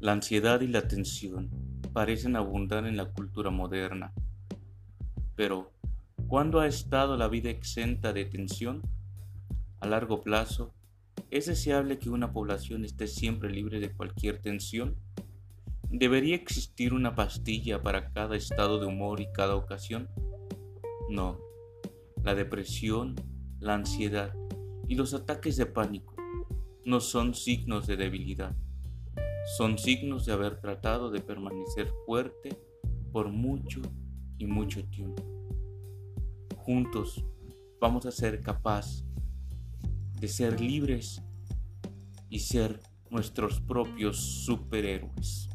La ansiedad y la tensión parecen abundar en la cultura moderna. Pero, ¿cuándo ha estado la vida exenta de tensión? A largo plazo, ¿es deseable que una población esté siempre libre de cualquier tensión? ¿Debería existir una pastilla para cada estado de humor y cada ocasión? No. La depresión, la ansiedad y los ataques de pánico no son signos de debilidad son signos de haber tratado de permanecer fuerte por mucho y mucho tiempo. Juntos vamos a ser capaces de ser libres y ser nuestros propios superhéroes.